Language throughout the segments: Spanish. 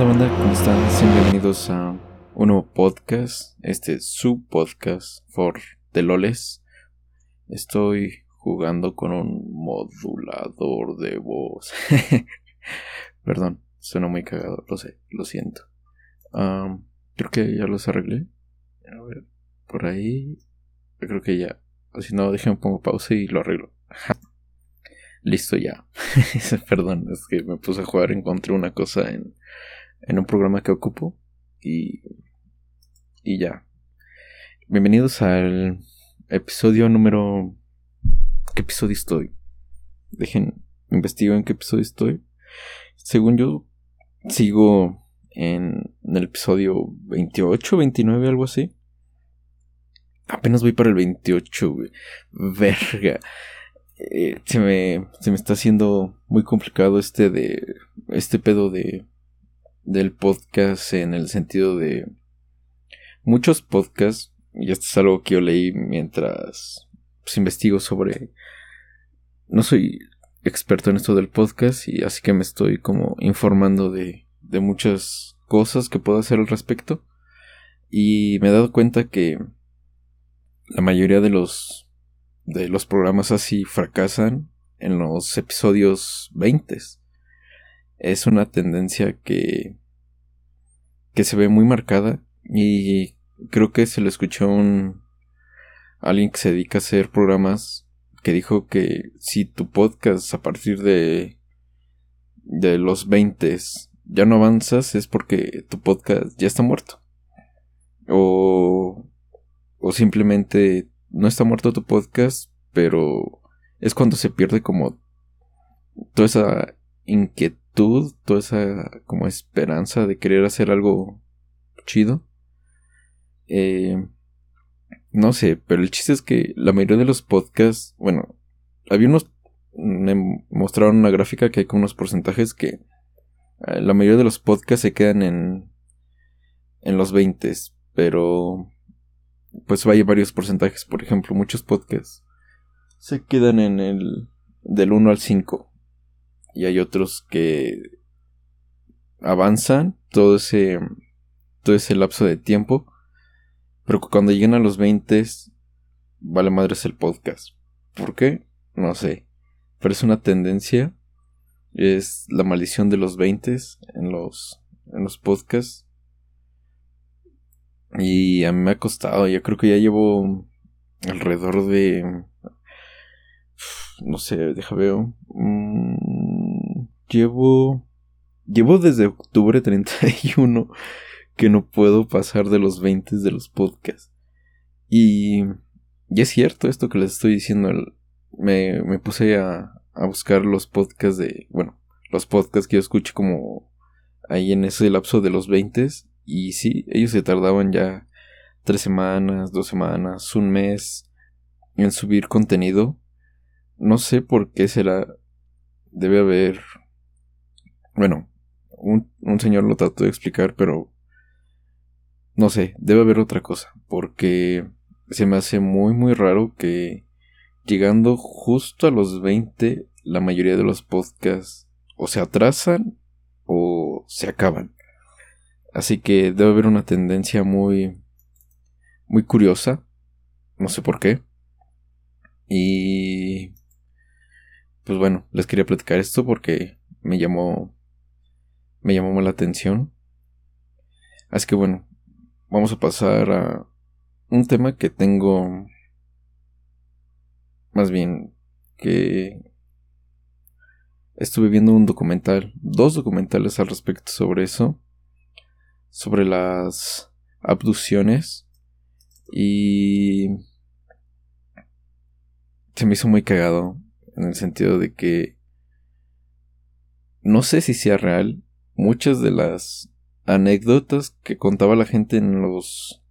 onda, banda? ¿Cómo están? Bienvenidos a un nuevo podcast. Este es su podcast for the loles. Estoy jugando con un modulador de voz. Perdón, suena muy cagado, lo sé, lo siento. creo que ya los arreglé. A ver, por ahí. Creo que ya. Si no, déjenme pongo pausa y lo arreglo. Listo ya. Perdón, es que me puse a jugar, encontré una cosa en, en un programa que ocupo y, y ya. Bienvenidos al episodio número... ¿Qué episodio estoy? Dejen, investigo en qué episodio estoy. Según yo, sigo en, en el episodio 28, 29, algo así. Apenas voy para el 28, güey. Verga. Eh, se, me, se me está haciendo muy complicado este de este pedo de del podcast en el sentido de muchos podcasts y esto es algo que yo leí mientras pues, investigo sobre no soy experto en esto del podcast y así que me estoy como informando de, de muchas cosas que puedo hacer al respecto y me he dado cuenta que la mayoría de los de los programas así fracasan en los episodios 20. Es una tendencia que, que se ve muy marcada y creo que se lo escuchó un alguien que se dedica a hacer programas que dijo que si tu podcast a partir de de los 20 ya no avanzas es porque tu podcast ya está muerto. O o simplemente no está muerto tu podcast, pero es cuando se pierde como toda esa inquietud, toda esa como esperanza de querer hacer algo chido. Eh, no sé, pero el chiste es que la mayoría de los podcasts, bueno, había unos, me mostraron una gráfica que hay con unos porcentajes que eh, la mayoría de los podcasts se quedan en, en los 20, pero pues hay varios porcentajes. Por ejemplo, muchos podcasts se quedan en el del 1 al 5. Y hay otros que avanzan todo ese, todo ese lapso de tiempo. Pero cuando llegan a los 20, vale madres el podcast. ¿Por qué? No sé. Pero es una tendencia. Es la maldición de los 20 en los, en los podcasts. Y a mí me ha costado, yo creo que ya llevo alrededor de... No sé, deja veo. Mm, llevo... Llevo desde octubre 31 que no puedo pasar de los 20 de los podcasts. Y... Y es cierto esto que les estoy diciendo. Me, me puse a, a buscar los podcasts de... Bueno, los podcasts que yo escucho como ahí en ese lapso de los 20 y sí, ellos se tardaban ya tres semanas, dos semanas, un mes en subir contenido. No sé por qué será. Debe haber. Bueno, un, un señor lo trató de explicar, pero. No sé, debe haber otra cosa. Porque se me hace muy, muy raro que llegando justo a los 20, la mayoría de los podcasts o se atrasan o se acaban. Así que debe haber una tendencia muy, muy curiosa. No sé por qué. Y... Pues bueno, les quería platicar esto porque me llamó... Me llamó la atención. Así que bueno, vamos a pasar a un tema que tengo... Más bien que... Estuve viendo un documental, dos documentales al respecto sobre eso sobre las abducciones y se me hizo muy cagado en el sentido de que no sé si sea real muchas de las anécdotas que contaba la gente en los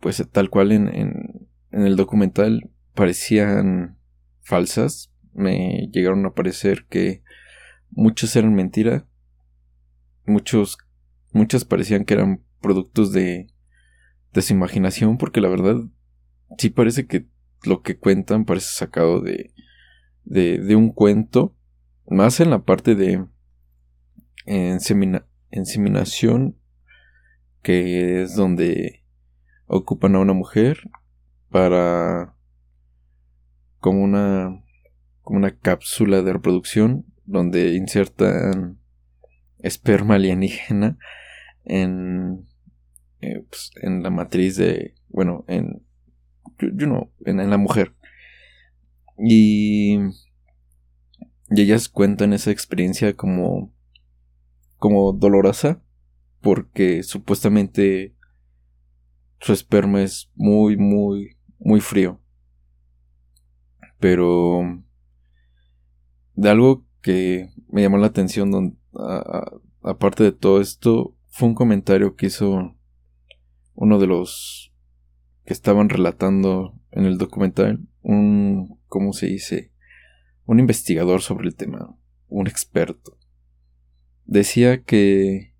pues tal cual en, en, el documental parecían falsas. Me llegaron a parecer que muchas eran mentira. Muchos, muchas parecían que eran productos de, de su imaginación, porque la verdad sí parece que lo que cuentan parece sacado de, de, de un cuento, más en la parte de, inseminación, que es donde ocupan a una mujer para como una como una cápsula de reproducción donde insertan esperma alienígena en eh, pues, en la matriz de bueno en know, en, la mujer. Y y ellas cuentan esa experiencia como como dolorosa porque supuestamente su esperma es muy muy muy frío pero de algo que me llamó la atención, aparte de todo esto, fue un comentario que hizo uno de los que estaban relatando en el documental, un, ¿cómo se dice? Un investigador sobre el tema, un experto. Decía que,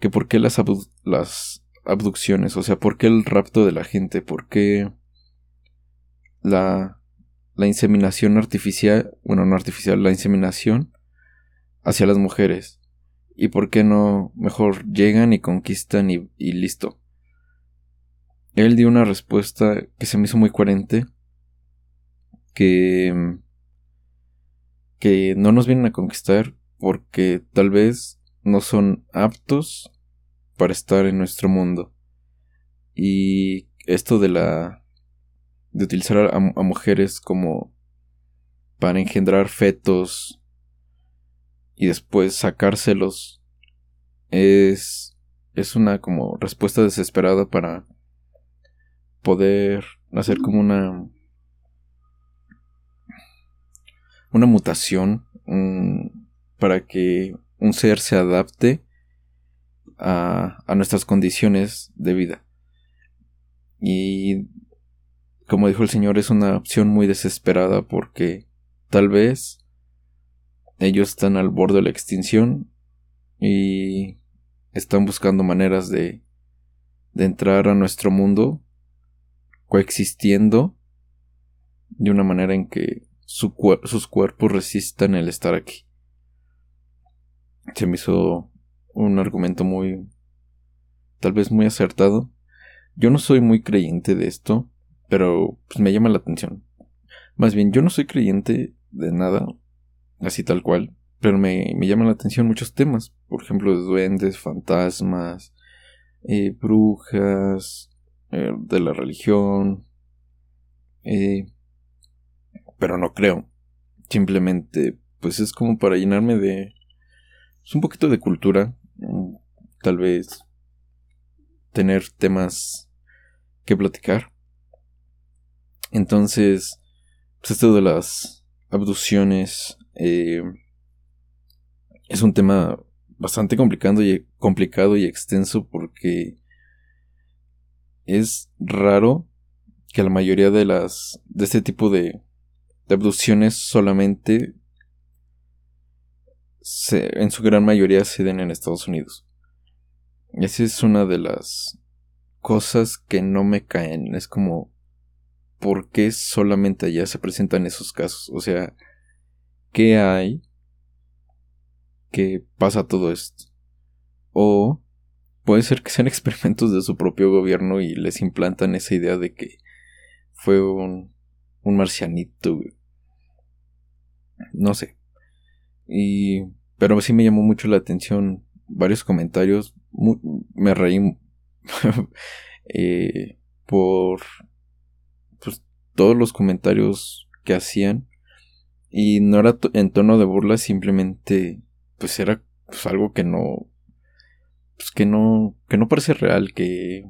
que por qué las, las abducciones, o sea, por qué el rapto de la gente, por qué la la inseminación artificial, bueno, no artificial, la inseminación hacia las mujeres. ¿Y por qué no mejor llegan y conquistan y, listo? Él dio una respuesta que se me hizo muy coherente, que, que no nos vienen a conquistar porque tal vez no son aptos para estar en nuestro mundo. Y esto de la de utilizar a, mujeres como para engendrar fetos y después sacárselos es es una como respuesta desesperada para poder hacer como una una mutación para que un ser se adapte a, a nuestras condiciones de vida y como dijo el Señor, es una opción muy desesperada porque tal vez ellos están al borde de la extinción y están buscando maneras de, de entrar a nuestro mundo coexistiendo de una manera en que sus cuerpos resistan el estar aquí. Se me hizo un argumento muy tal vez muy acertado. Yo no soy muy creyente de esto, pero pues me llama la atención. Más bien, yo no soy creyente de nada, así tal cual, pero me, me llaman la atención muchos temas, por ejemplo, de duendes, fantasmas, eh, brujas, eh, de la religión, eh, pero no creo. Simplemente, pues es como para llenarme de es un poquito de cultura, tal vez tener temas que platicar. Entonces, pues esto de las abducciones eh, es un tema bastante complicado y, complicado y extenso porque es raro que la mayoría de las de este tipo de, de abducciones solamente se, en su gran mayoría se den en Estados Unidos. Esa es una de las cosas que no me caen. Es como por qué solamente allá se presentan esos casos. O sea, ¿qué hay que pasa todo esto? O puede ser que sean experimentos de su propio gobierno y les implantan esa idea de que fue un, un marcianito. No sé. Y, pero sí me llamó mucho la atención varios comentarios. me reí eh, por todos los comentarios que hacían y no era en tono de burla, simplemente pues era pues, algo que no pues que no que no parece real, que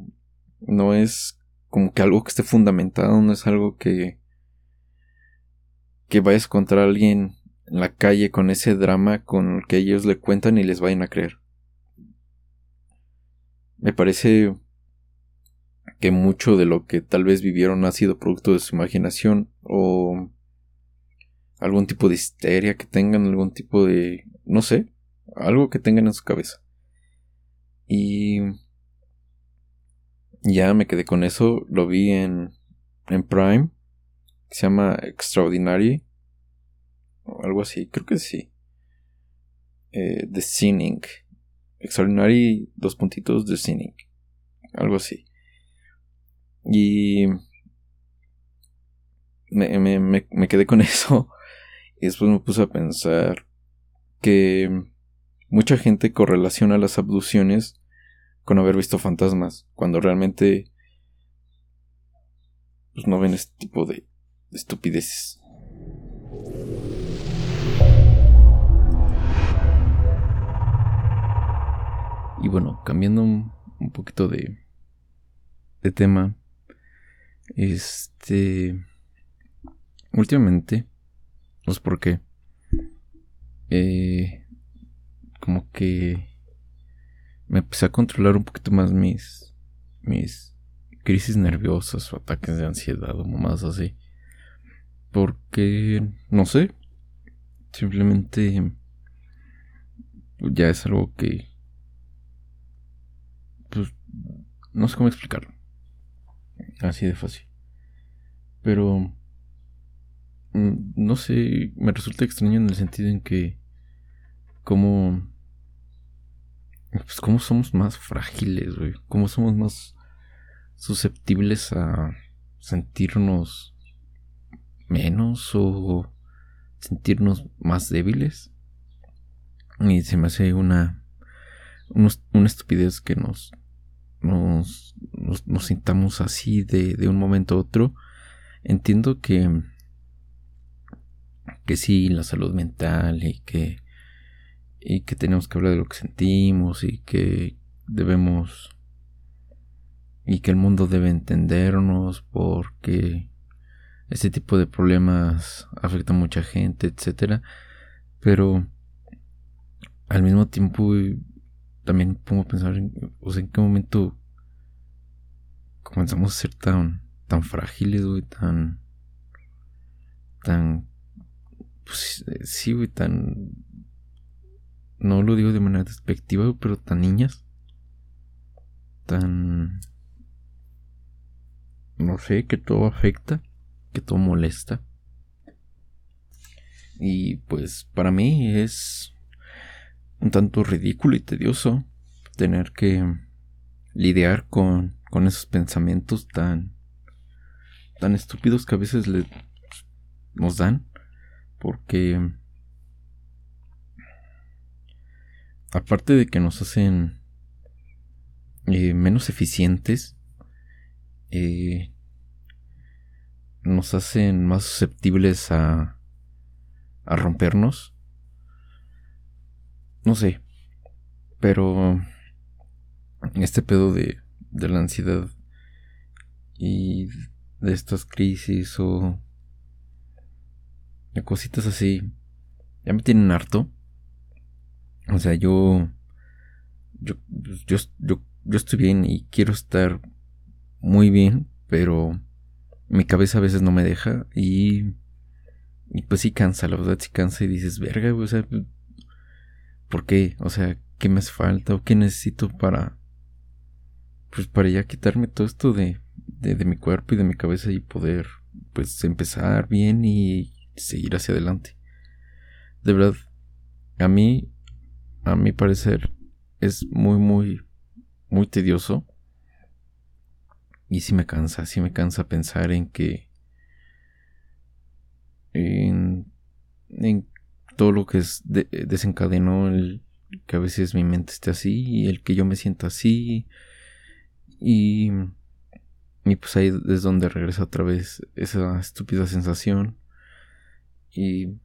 no es como que algo que esté fundamentado, no es algo que que vayas a encontrar a alguien en la calle con ese drama con el que ellos le cuentan y les vayan a creer. Me parece que mucho de lo que tal vez vivieron ha sido producto de su imaginación o algún tipo de histeria que tengan, algún tipo de, no sé, algo que tengan en su cabeza. Y ya me quedé con eso, lo vi en, en Prime, se llama Extraordinary, algo así, creo que sí. eh, The Sinning. Extraordinary dos puntitos The Sinning. Algo así. Y me, me, me, quedé con eso. Y después me puse a pensar que mucha gente correlaciona las abducciones con haber visto fantasmas, cuando realmente pues, no ven este tipo de estupideces. Y bueno, cambiando un, poquito de, de tema, este, últimamente, no sé por qué, eh, como que me empecé a controlar un poquito más mis, mis crisis nerviosas o ataques de ansiedad o más así. Porque, no sé, simplemente ya es algo que no sé cómo explicarlo. Así de fácil. Pero, mm, no sé, me resulta extraño en el sentido en que, como, pues, como somos más frágiles, güey. Como somos más susceptibles a sentirnos menos o sentirnos más débiles. Y se me hace una una estupidez que nos nos, nos, sintamos así de, de, un momento a otro. Entiendo que, que sí, la salud mental y que, y que tenemos que hablar de lo que sentimos y que debemos y que el mundo debe entendernos porque ese tipo de problemas afecta a mucha gente, etcétera. Pero al mismo tiempo también pongo a pensar en, en qué momento comenzamos a ser tan, tan frágiles, güey, tan, tan, pues sí, güey, tan, no lo digo de manera despectiva, pero tan niñas, tan, no sé, que todo afecta, que todo molesta. Y pues para mí es un tanto ridículo y tedioso tener que lidiar con, con esos pensamientos tan tan estúpidos que a veces nos dan porque aparte de que nos hacen eh, menos eficientes eh, nos hacen más susceptibles a a rompernos no sé. Pero este pedo de, de la ansiedad y de estas crisis o de cositas así ya me tienen harto. O sea, yo yo, yo, yo, yo estoy bien y quiero estar muy bien, pero mi cabeza a veces no me deja y, y pues sí cansa, la verdad sí cansa y dices, verga, o sea, ¿Por qué? O sea, ¿qué me hace falta o qué necesito para... Pues para ya quitarme todo esto de, de, mi cuerpo y de mi cabeza y poder pues empezar bien y seguir hacia adelante. De verdad, a mí, a mi parecer, es muy, muy, muy tedioso. Y sí me cansa, sí me cansa pensar en que... En, en todo lo que es desencadenó el que a veces mi mente esté así y el que yo me sienta así y, y pues ahí es donde regresa otra vez esa estúpida sensación y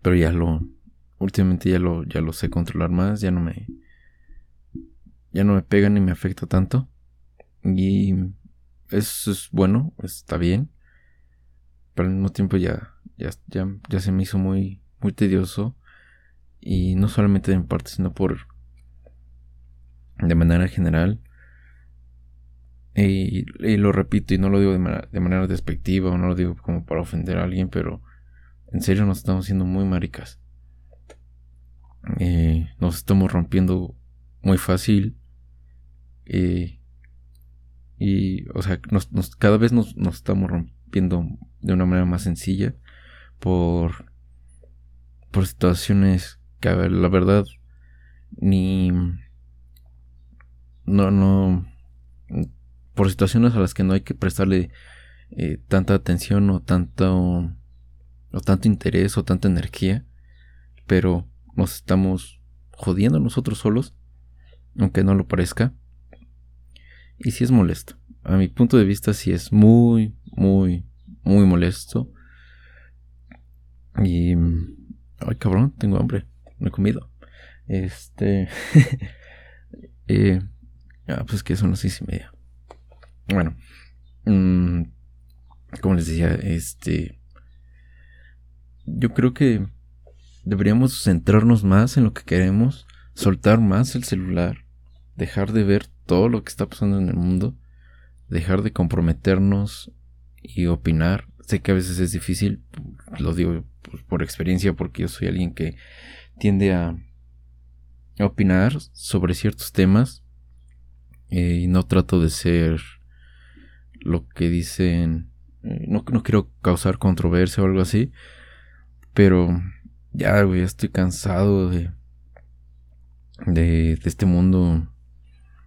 pero ya lo últimamente ya lo ya lo sé controlar más ya no me ya no me pega ni me afecta tanto y eso es bueno está bien pero al mismo tiempo ya ya, ya, se me hizo muy, muy tedioso. Y no solamente de mi parte, sino por. de manera general. Y, lo repito, y no lo digo de manera, de manera despectiva, o no lo digo como para ofender a alguien, pero en serio nos estamos haciendo muy maricas. Eh, nos estamos rompiendo muy fácil. Eh, y, o sea, nos, cada vez nos, nos estamos rompiendo de una manera más sencilla por, por situaciones que a ver, la verdad, ni... No, no... Por situaciones a las que no hay que prestarle eh, tanta atención o tanto... o tanto interés o tanta energía, pero nos estamos jodiendo nosotros solos, aunque no lo parezca. Y si es molesto. A mi punto de vista sí es muy, muy, muy molesto. Y... Ay, cabrón, tengo hambre. No he comido. Este... eh, ah, pues que son las seis y media. Bueno. Mm, como les decía, este... Yo creo que deberíamos centrarnos más en lo que queremos, soltar más el celular, dejar de ver todo lo que está pasando en el mundo, dejar de comprometernos y opinar. Sé que a veces es difícil, lo digo por experiencia porque yo soy alguien que tiende a opinar sobre ciertos temas eh, y no trato de ser lo que dicen, eh, no, no quiero causar controversia o algo así, pero ya, güey, estoy cansado de, de, de este mundo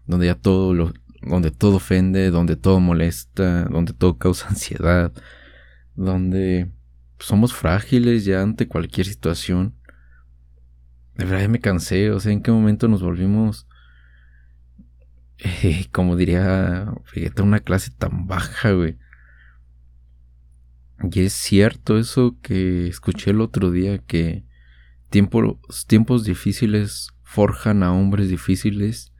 donde ya todo lo, donde todo ofende, donde todo molesta, donde todo causa ansiedad, donde somos frágiles ya ante cualquier situación. De verdad ya me cansé, o sea, en qué momento nos volvimos, eh, como diría, fíjate, una clase tan baja, güey. Y es cierto eso que escuché el otro día, que tiempos difíciles forjan a hombres difíciles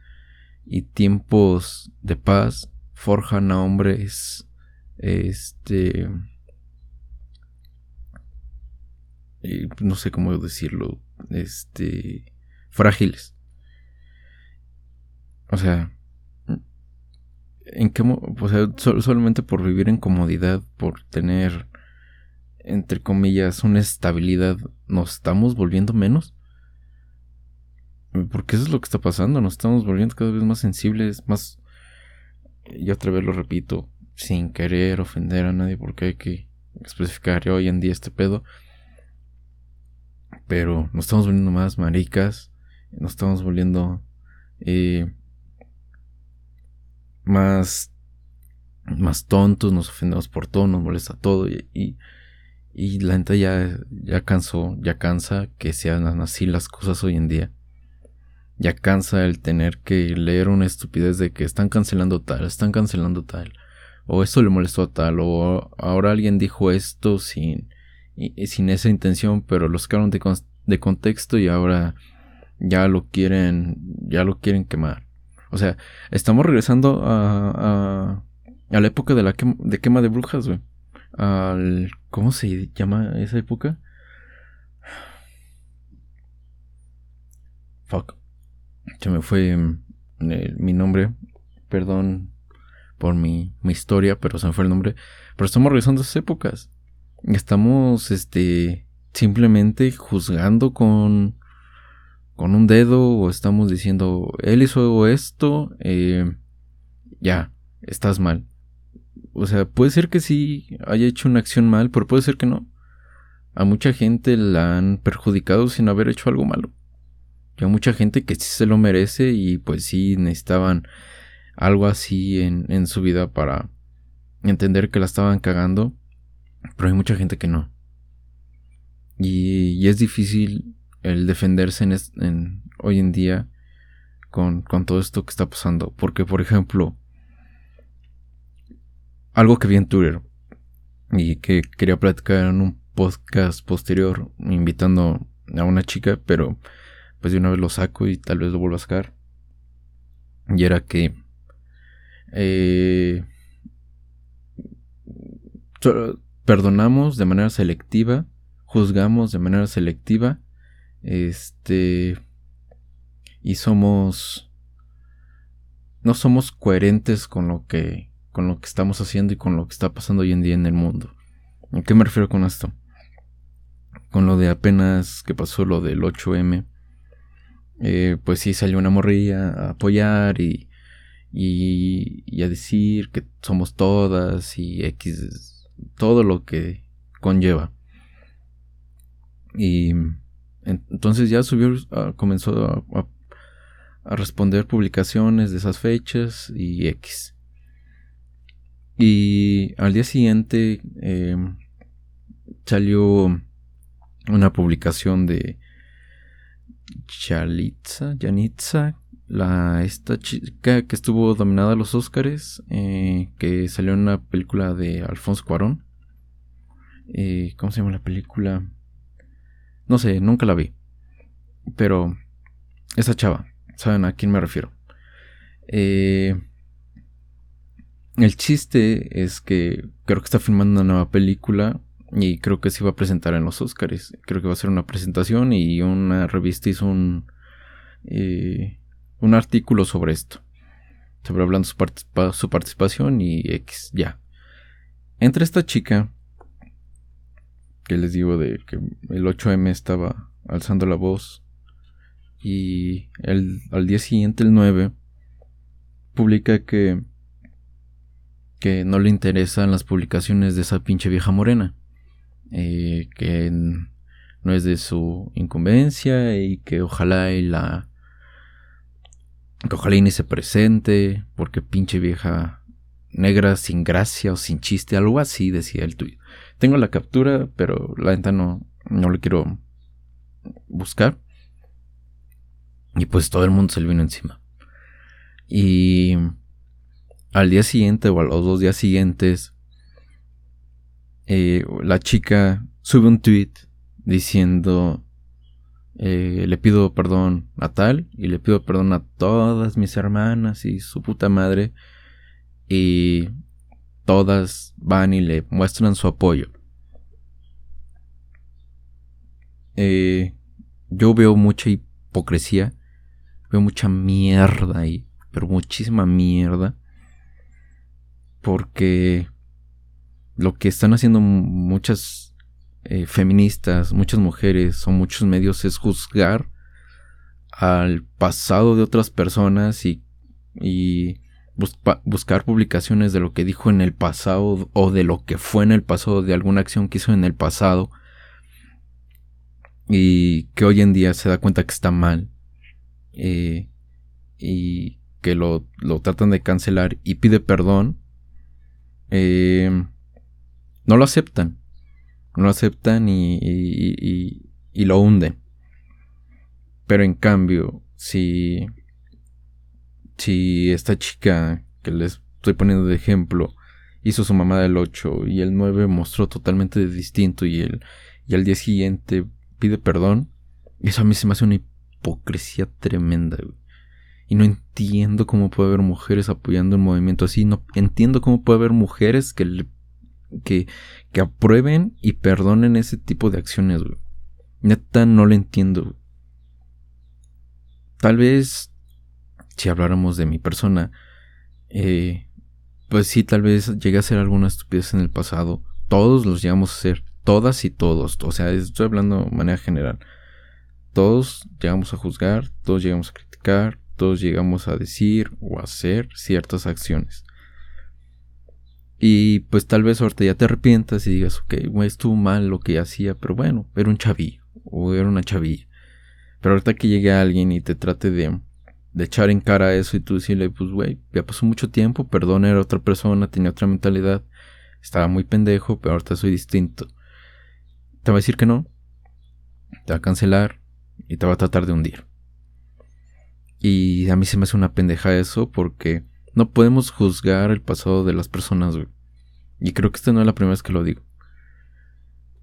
y tiempos de paz forjan a hombres este no sé cómo decirlo este frágiles o sea en qué o solamente por vivir en comodidad por tener entre comillas una estabilidad nos estamos volviendo menos porque eso es lo que está pasando, nos estamos volviendo cada vez más sensibles, más... Y otra vez lo repito, sin querer ofender a nadie, porque hay que especificar hoy en día este pedo. Pero nos estamos volviendo más maricas, nos estamos volviendo eh, más, más tontos, nos ofendemos por todo, nos molesta todo y, y, la gente ya, ya cansó, ya cansa que sean así las cosas hoy en día. Ya cansa el tener que leer una estupidez de que están cancelando tal, están cancelando tal, o esto le molestó a tal, o ahora alguien dijo esto sin, sin esa intención, pero lo sacaron de, de contexto y ahora ya lo quieren, ya lo quieren quemar. O sea, estamos regresando a, a, a la época de la quema, de quema de brujas, güey. Al, ¿cómo se llama esa época? Fuck. Se me fue mm, mi nombre. Perdón por mi, mi, historia, pero se me fue el nombre. Pero estamos revisando esas épocas. Estamos, este, simplemente juzgando con, con un dedo o estamos diciendo, él hizo esto, eh, ya, estás mal. O sea, puede ser que sí haya hecho una acción mal, pero puede ser que no. A mucha gente la han perjudicado sin haber hecho algo malo. Hay mucha gente que sí se lo merece y pues sí necesitaban algo así en, en su vida para entender que la estaban cagando. Pero hay mucha gente que no. Y, es difícil el defenderse en, hoy en día con, con, todo esto que está pasando. Porque, por ejemplo, algo que vi en Twitter y que quería platicar en un podcast posterior, invitando a una chica, pero pues de una vez lo saco y tal vez lo vuelva a sacar. Y era que eh, perdonamos de manera selectiva, juzgamos de manera selectiva, este, y somos, no somos coherentes con lo que, con lo que estamos haciendo y con lo que está pasando hoy en día en el mundo. ¿A qué me refiero con esto? Con lo de apenas que pasó lo del 8M eh, pues sí salió una morrilla a apoyar y, y, a decir que somos todas y X, todo lo que conlleva. Y entonces ya subió, ah, comenzó a, responder publicaciones de esas fechas y X. Y al día siguiente em, salió una publicación de Chalitza, Janitza, la, esta chica que estuvo dominada a los Oscars, eh, que salió en una película de Alfonso Cuarón. Eh, ¿Cómo se llama la película? No sé, nunca la vi. Pero esa chava, ¿saben a quién me refiero? Eh, el chiste es que creo que está filmando una nueva película y creo que se va a presentar en los Oscars. Creo que va a ser una presentación y una revista hizo un, eh, un artículo sobre esto. Sobre hablando su, su participación y X, ya. Entre esta chica, que les digo de que el 8M estaba alzando la voz, y el, al día siguiente, el 9, publica que, que no le interesan las publicaciones de esa pinche vieja morena. Eh, que no es de su incumbencia y que ojalá y la que ojalá y ni se presente porque pinche vieja negra sin gracia o sin chiste, algo así decía el tuyo. Tengo la captura, pero la neta no, le quiero buscar. Y pues todo el mundo se le vino encima. Y al día siguiente o a los dos días siguientes eh, la chica sube un tweet diciendo eh, le pido perdón a tal y le pido perdón a todas mis hermanas y su puta madre y todas van y le muestran su apoyo. Eh, yo veo mucha hipocresía, veo mucha mierda ahí, pero muchísima mierda, porque lo que están haciendo muchas eh, feministas, muchas mujeres o muchos medios es juzgar al pasado de otras personas y, buscar publicaciones de lo que dijo en el pasado o de lo que fue en el pasado, de alguna acción que hizo en el pasado y que hoy en día se da cuenta que está mal eh, y que lo, lo, tratan de cancelar y pide perdón. Eh, no lo aceptan. No lo aceptan y, y, lo hunden. Pero en cambio, si, si esta chica que les estoy poniendo de ejemplo hizo su mamá del 8 y el 9 mostró totalmente distinto y, el, y al día siguiente pide perdón, eso a mí se me hace una hipocresía tremenda. Y no entiendo cómo puede haber mujeres apoyando un movimiento así. No entiendo cómo puede haber mujeres que le que, que aprueben y perdonen ese tipo de acciones. Neta, no lo entiendo. Tal vez, si habláramos de mi persona, eh, pues sí, tal vez llegué a hacer alguna estupidez en el pasado. Todos los llegamos a hacer. Todas y todos. O sea, estoy hablando de manera general. Todos llegamos a juzgar, todos llegamos a criticar, todos llegamos a decir o hacer ciertas acciones. Y pues tal vez ahorita ya te arrepientas y digas, ok, estuvo mal lo que hacía, pero bueno, era un chavillo o era una chavilla. Pero ahorita que llegue alguien y te trate de, de echar en cara eso y tú decirle, pues güey, ya pasó mucho tiempo, perdón, era otra persona, tenía otra mentalidad, estaba muy pendejo, pero ahorita soy distinto. Te va a decir que no, te va a cancelar y te va a tratar de hundir. Y a mí se me hace una pendeja eso porque no podemos juzgar el pasado de las personas, güey. Y creo que esta no es la primera vez que lo digo.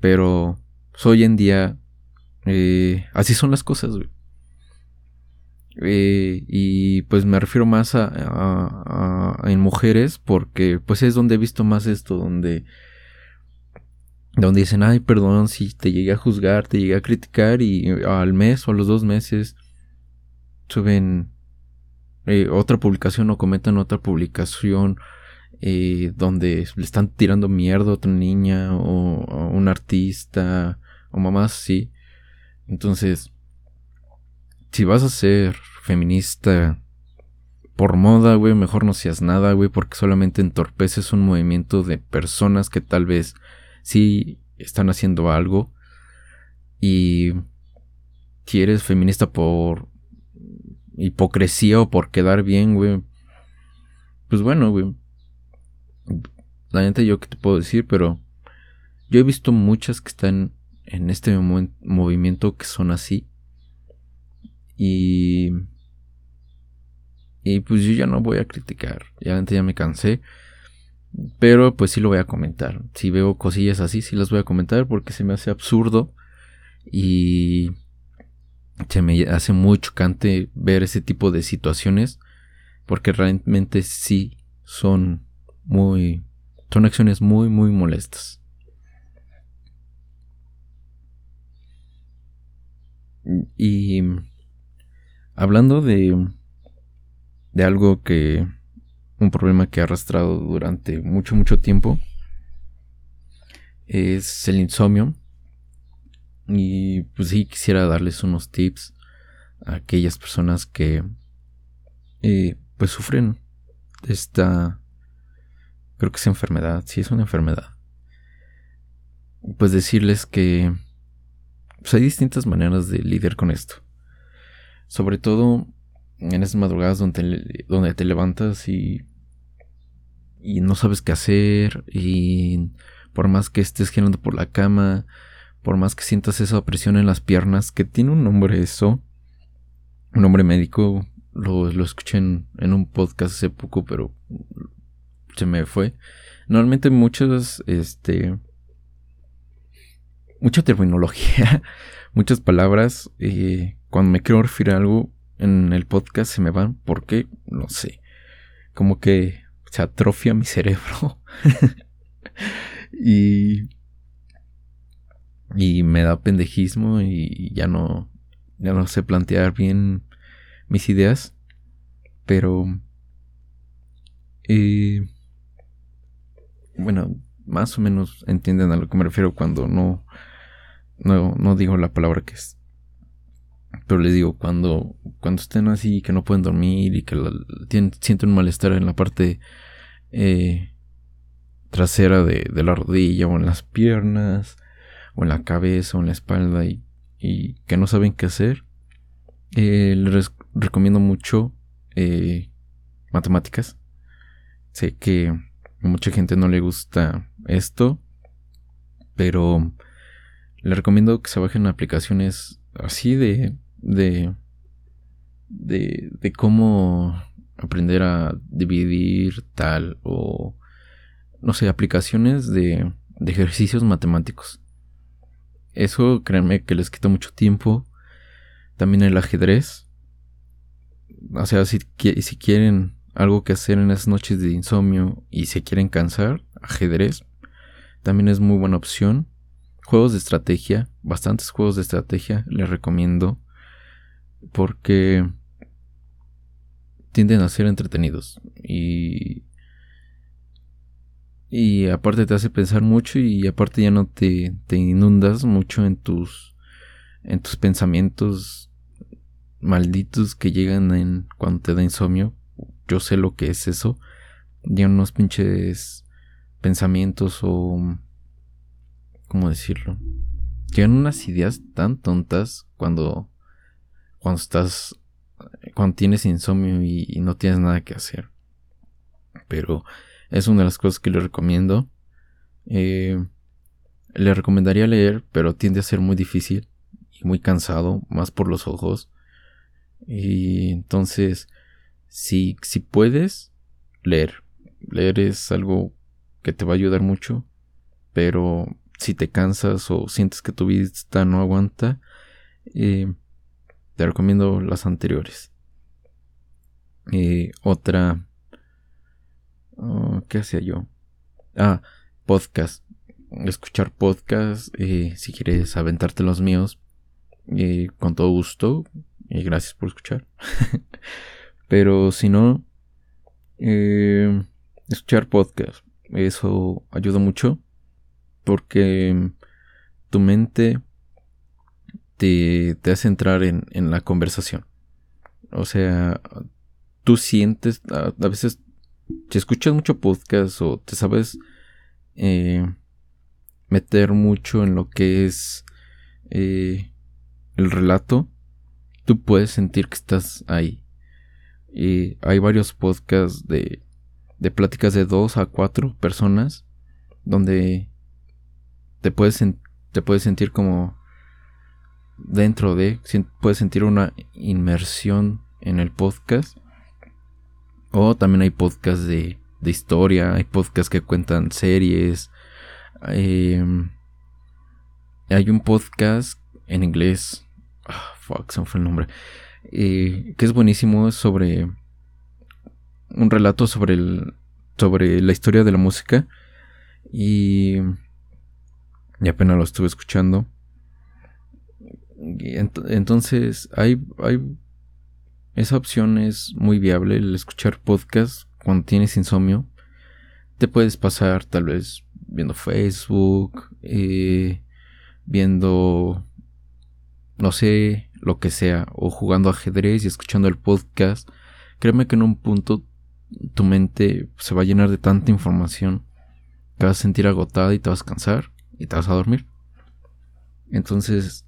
Pero pues, hoy en día eh, así son las cosas, güey. Eh, y pues me refiero más a, en mujeres porque pues es donde he visto más esto, donde donde dicen, ay, perdón si te llegué a juzgar, te llegué a criticar y al mes o a los dos meses suben eh, otra publicación o comentan otra publicación eh, donde le están tirando mierda a otra niña o a un artista o mamás sí. Entonces, si vas a ser feminista por moda, güey, mejor no seas nada, güey, porque solamente entorpeces un movimiento de personas que tal vez sí están haciendo algo y si eres feminista por hipocresía o por quedar bien, güey. Pues bueno, güey. La gente yo que te puedo decir, pero yo he visto muchas que están en este movimiento que son así. Y y pues yo ya no voy a criticar. Ya ya me cansé. Pero pues sí lo voy a comentar. Si veo cosillas así, sí las voy a comentar porque se me hace absurdo. Y se me hace muy chocante ver ese tipo de situaciones. Porque realmente sí son muy... Son acciones muy, muy molestas. Y hablando de de algo que un problema que ha arrastrado durante mucho mucho tiempo es el insomnio y pues sí quisiera darles unos tips a aquellas personas que eh, pues sufren esta creo que es enfermedad sí es una enfermedad. Pues decirles que pues hay distintas maneras de lidiar con esto. Sobre todo en esas madrugadas donde, donde te levantas y, y no sabes qué hacer y por más que estés girando por la cama, por más que sientas esa presión en las piernas, que tiene un nombre eso, un nombre médico, lo, lo escuché en, en, un podcast hace poco, pero se me fue. Normalmente muchas, este, mucha terminología, muchas palabras, cuando me quiero referir a algo, en el podcast se me van porque, no sé, como que se atrofia mi cerebro. y, y me da pendejismo y ya no, ya no sé plantear bien mis ideas. Pero, eh, bueno, más o menos entienden a lo que me refiero cuando no, no, no digo la palabra que es pero les digo, cuando, cuando estén así, que no pueden dormir y que sienten un malestar en la parte eh, trasera de, la rodilla o en las piernas o en la cabeza o en la espalda y, que no saben qué hacer, eh, les recomiendo mucho eh, matemáticas. Sé que mucha gente no le gusta esto, pero les recomiendo que se bajen aplicaciones así de de, de, de cómo aprender a dividir tal o no sé, aplicaciones de, de ejercicios matemáticos. Eso créanme que les quita mucho tiempo. También el ajedrez. O sea, si, si quieren algo que hacer en esas noches de insomnio y se quieren cansar, ajedrez también es muy buena opción. Juegos de estrategia, bastantes juegos de estrategia les recomiendo porque tienden a ser entretenidos y y aparte te hace pensar mucho y aparte ya no te, te inundas mucho en tus en tus pensamientos malditos que llegan en cuando te da insomnio yo sé lo que es eso llegan unos pinches pensamientos o cómo decirlo llegan unas ideas tan tontas cuando cuando estás, cuando tienes insomnio y, no tienes nada que hacer. Pero es una de las cosas que le recomiendo. Eh, le recomendaría leer, pero tiende a ser muy difícil y muy cansado, más por los ojos. Y entonces, si, si puedes, leer. Leer es algo que te va a ayudar mucho, pero si te cansas o sientes que tu vista no aguanta, eh, te recomiendo las anteriores. otra. Oh, ¿Qué hacía yo? Ah, podcast. Escuchar podcast. Eh, si quieres aventarte los míos. Eh, con todo gusto. Y gracias por escuchar. Pero si no. Eh, escuchar podcast. Eso ayuda mucho. Porque tu mente te, hace entrar en, la conversación. O sea, tú sientes, a, veces, si escuchas mucho podcast o te sabes eh, meter mucho en lo que es eh, el relato, tú puedes sentir que estás ahí. Y hay varios podcasts de, de pláticas de dos a cuatro personas donde te puedes, te puedes sentir como dentro de, puedes sentir una inmersión en el podcast. O también hay podcasts de, de historia, hay podcasts que cuentan series. Em, hay un podcast en inglés. Ah, fuck, se me fue el nombre. Eh, que es buenísimo, sobre un relato sobre, el, sobre la historia de la música. Y, y apenas lo estuve escuchando. entonces, hay, hay. Esa opción es muy viable, el escuchar podcast cuando tienes insomnio. Te puedes pasar tal vez viendo Facebook, eh, viendo, no sé, lo que sea, o jugando ajedrez y escuchando el podcast. Créeme que en un punto tu mente se va a llenar de tanta información te vas a sentir agotada y te vas a cansar y te vas a dormir. Entonces,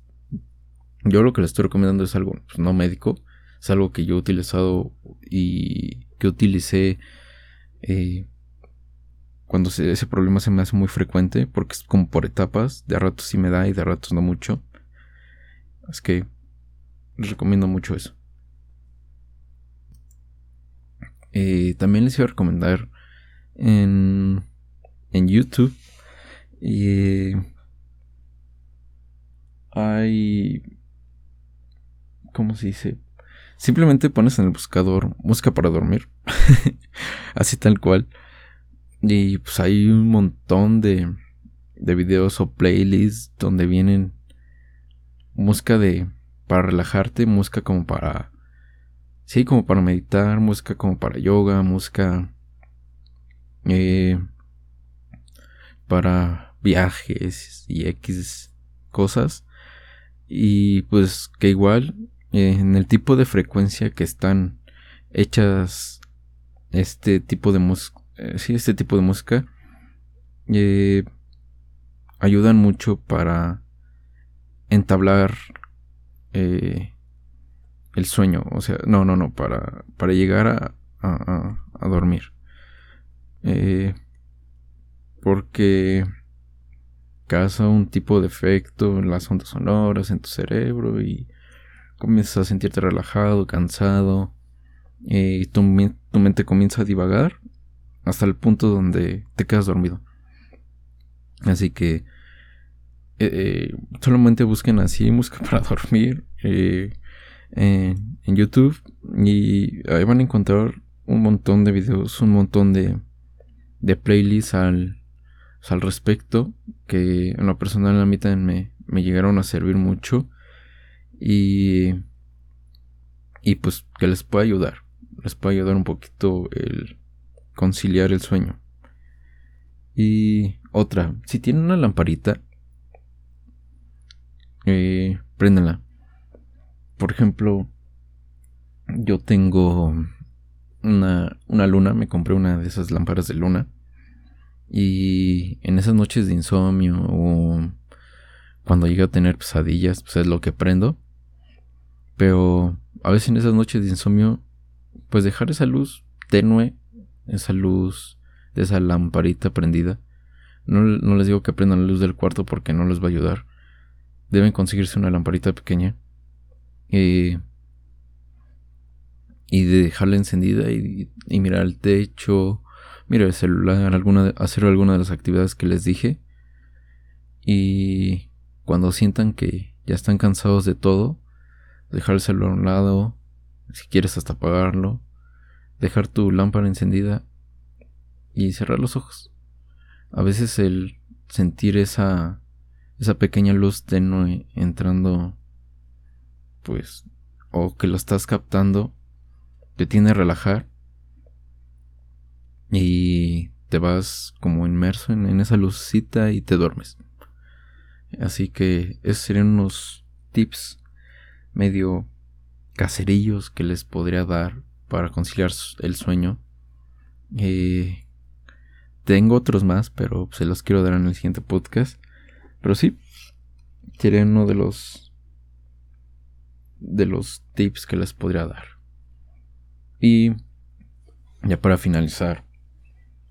yo lo que les estoy recomendando es algo pues, no médico, es algo que yo he utilizado y que utilicé eh, cuando ese problema se me hace muy frecuente, porque es como por etapas, de ratos sí me da y de ratos no mucho. Es que les recomiendo mucho eso. Eh, también les iba a recomendar en en YouTube. Y hay... ¿Cómo se dice? Simplemente pones en el buscador música para dormir. Así tal cual. Y pues hay un montón de, de videos o playlists donde vienen música de para relajarte, música como para sí, como para meditar, música como para yoga, música eh, para viajes y X cosas. Y pues que igual en el tipo de frecuencia que están hechas este tipo de música, eh, sí, este tipo de música, eh, ayudan mucho para entablar eh, el sueño. O sea, no, no, no, para, para llegar a, a, dormir. Eh, porque causa un tipo de efecto en las ondas sonoras en tu cerebro y comienzas a sentirte relajado, cansado y tu, mente comienza a divagar hasta el punto donde te quedas dormido. Así que eh, eh, solamente busquen así música para dormir eh, en, YouTube y ahí van a encontrar un montón de videos, un montón de, de playlists al, al respecto, que en lo personal a mí también me, llegaron a servir mucho y, y pues que les pueda ayudar, les puede ayudar un poquito el conciliar el sueño. Y otra, si tienen una lamparita, eh. Por ejemplo, yo tengo una, una luna, me compré una de esas lámparas de luna. Y en esas noches de insomnio o cuando llego a tener pesadillas, pues es lo que prendo. Pero a veces en esas noches de insomnio, pues dejar esa luz tenue, esa luz de esa lamparita prendida. No, les digo que prendan la luz del cuarto porque no les va a ayudar. Deben conseguirse una lamparita pequeña. y dejarla encendida y, mirar el techo mira el celular, hacer alguna de las actividades que les dije. Y cuando sientan que ya están cansados de todo, dejar el celular a un lado, si quieres hasta apagarlo, dejar tu lámpara encendida y cerrar los ojos. A veces el sentir esa esa pequeña luz tenue entrando pues o que lo estás captando te tiene a relajar y te vas como inmerso en, esa lucita y te duermes. Así que esos serían unos tips medio caserillos que les podría dar para conciliar el sueño. Eh, tengo otros más, pero se los quiero dar en el siguiente podcast. Pero sí, sería uno de los de los tips que les podría dar. Y ya para finalizar,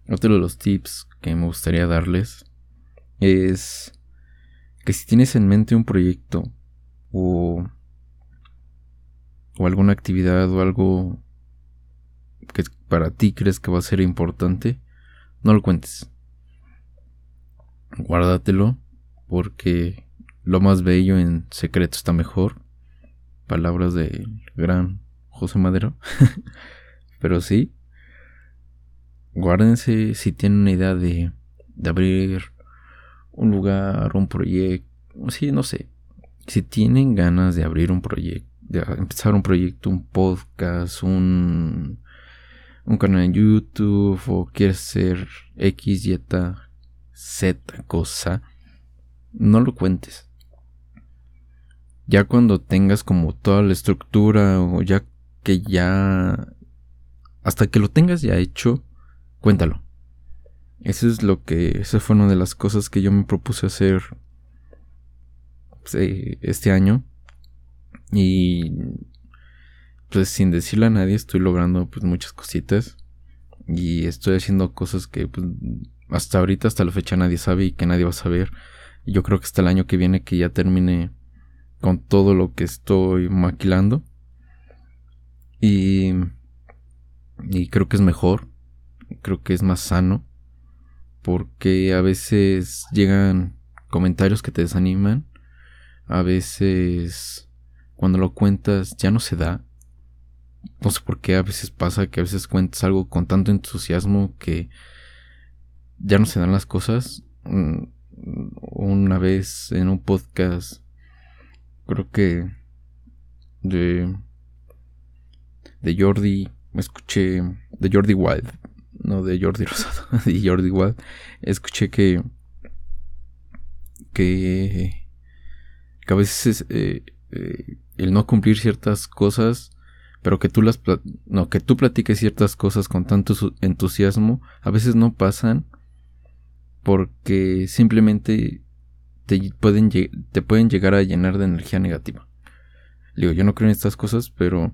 otro de los tips que me gustaría darles es que si tienes en mente un proyecto o, o alguna actividad o algo que para ti crees que va a ser importante, no lo cuentes. Guárdatelo porque lo más bello en secreto está mejor. Palabras del gran José Madero. Pero sí, guárdense si tienen una idea de, abrir un lugar, un proyecto, sí, no sé. Si tienen ganas de abrir un proyecto, de empezar un proyecto, un podcast, un, un canal en YouTube o quieres ser X, Y, Z cosa, no lo cuentes. Ya cuando tengas como toda la estructura o ya que ya... Hasta que lo tengas ya hecho, cuéntalo. Eso es lo que... Esa fue una de las cosas que yo me propuse hacer pues, eh, este año. Y pues sin decirle a nadie estoy logrando pues muchas cositas. Y estoy haciendo cosas que pues, hasta ahorita, hasta la fecha nadie sabe y que nadie va a saber. Yo creo que hasta el año que viene que ya termine con todo lo que estoy maquilando. Y, y creo que es mejor. Creo que es más sano. Porque a veces llegan comentarios que te desaniman. A veces cuando lo cuentas ya no se da. No sé por qué a veces pasa que a veces cuentas algo con tanto entusiasmo que ya no se dan las cosas. Una vez en un podcast, creo que de, de Jordi, escuché, de Jordi Wild, no de Jordi Rosado, de Jordi Wild, escuché que, que, que a veces eh, eh, el no cumplir ciertas cosas pero que tú las no que tú platiques ciertas cosas con tanto entusiasmo a veces no pasan porque simplemente te pueden, te pueden llegar a llenar de energía negativa. Digo, yo no creo en estas cosas, pero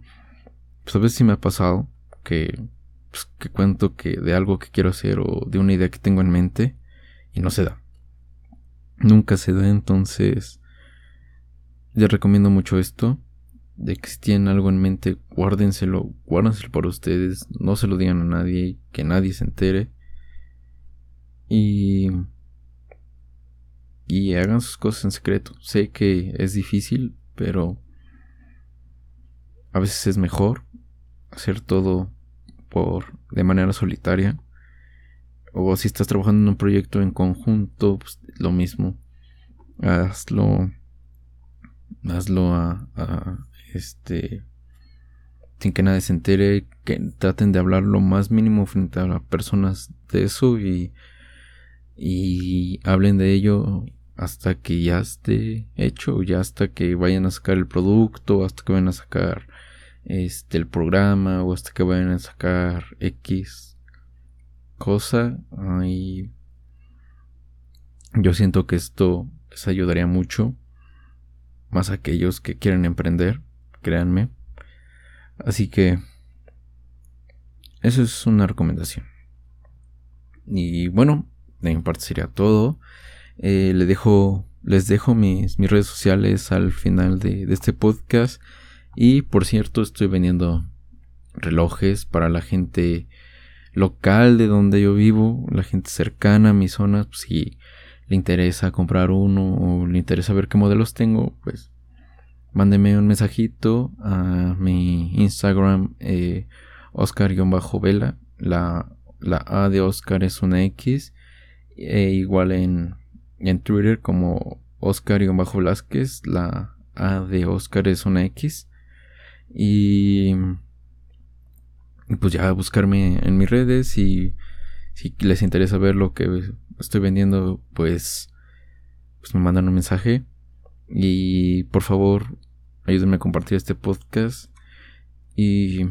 pues a veces me ha pasado que, pues, que cuento que de algo que quiero hacer o de una idea que tengo en mente y no se da. Nunca se da, entonces les recomiendo mucho esto. De que si tienen algo en mente, guárdenselo, guárdenselo para ustedes, no se lo digan a nadie, que nadie se entere. Y, y hagan sus cosas en secreto. Sé que es difícil, pero a veces es mejor hacer todo por de manera solitaria. O si estás trabajando en un proyecto en conjunto, pues lo mismo. Hazlo. Hazlo a, este sin que nadie se entere, que traten de hablar lo más mínimo frente a las personas de eso y y hablen de ello hasta que ya esté hecho, ya hasta que vayan a sacar el producto, hasta que vayan a sacar este el programa o hasta que vayan a sacar X cosa. Y yo siento que esto les ayudaría mucho, más aquellos que quieren emprender, créanme. Así que eso es una recomendación. Y bueno, de mi todo. Eh, le dejo, les dejo mis, mis redes sociales al final de, de, este podcast. Y por cierto, estoy vendiendo relojes para la gente local de donde yo vivo, la gente cercana a mi zona. Pues, si le interesa comprar uno o le interesa ver qué modelos tengo, pues mándeme un mensajito a mi Instagram eh, Oscar-Vela. La, la A de Oscar es una X e igual en, en Twitter como Oscar-Velázquez. La A de Oscar es una X. Y, pues ya buscarme en mis redes y si les interesa ver lo que estoy vendiendo, pues, pues me mandan un mensaje. Y por favor, ayúdenme a compartir este podcast. Y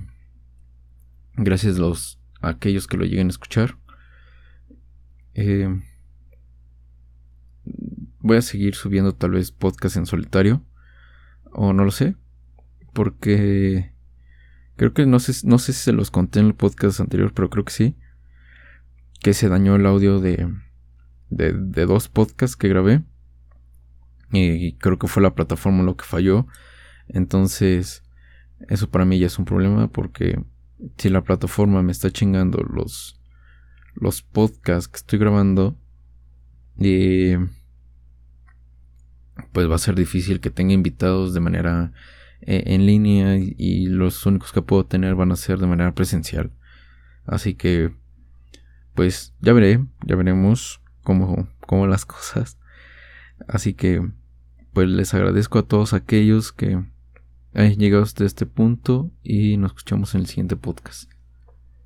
gracias los, a aquellos que lo lleguen a escuchar. Eh, voy a seguir subiendo tal vez podcast en solitario. O no lo sé. porque creo que no sé, no sé si se los conté en el podcast anterior, pero creo que sí. Que se dañó el audio de, de, de dos podcasts que grabé. Y creo que fue la plataforma lo que falló. Entonces, eso para mí ya es un problema porque si la plataforma me está chingando los, los podcasts que estoy grabando, y pues va a ser difícil que tenga invitados de manera eh, en línea y, los únicos que puedo tener van a ser de manera presencial. Así que, pues ya veré, ya veremos cómo, cómo las cosas. Así que, pues les agradezco a todos aquellos que hayan llegado hasta este punto y nos escuchamos en el siguiente podcast.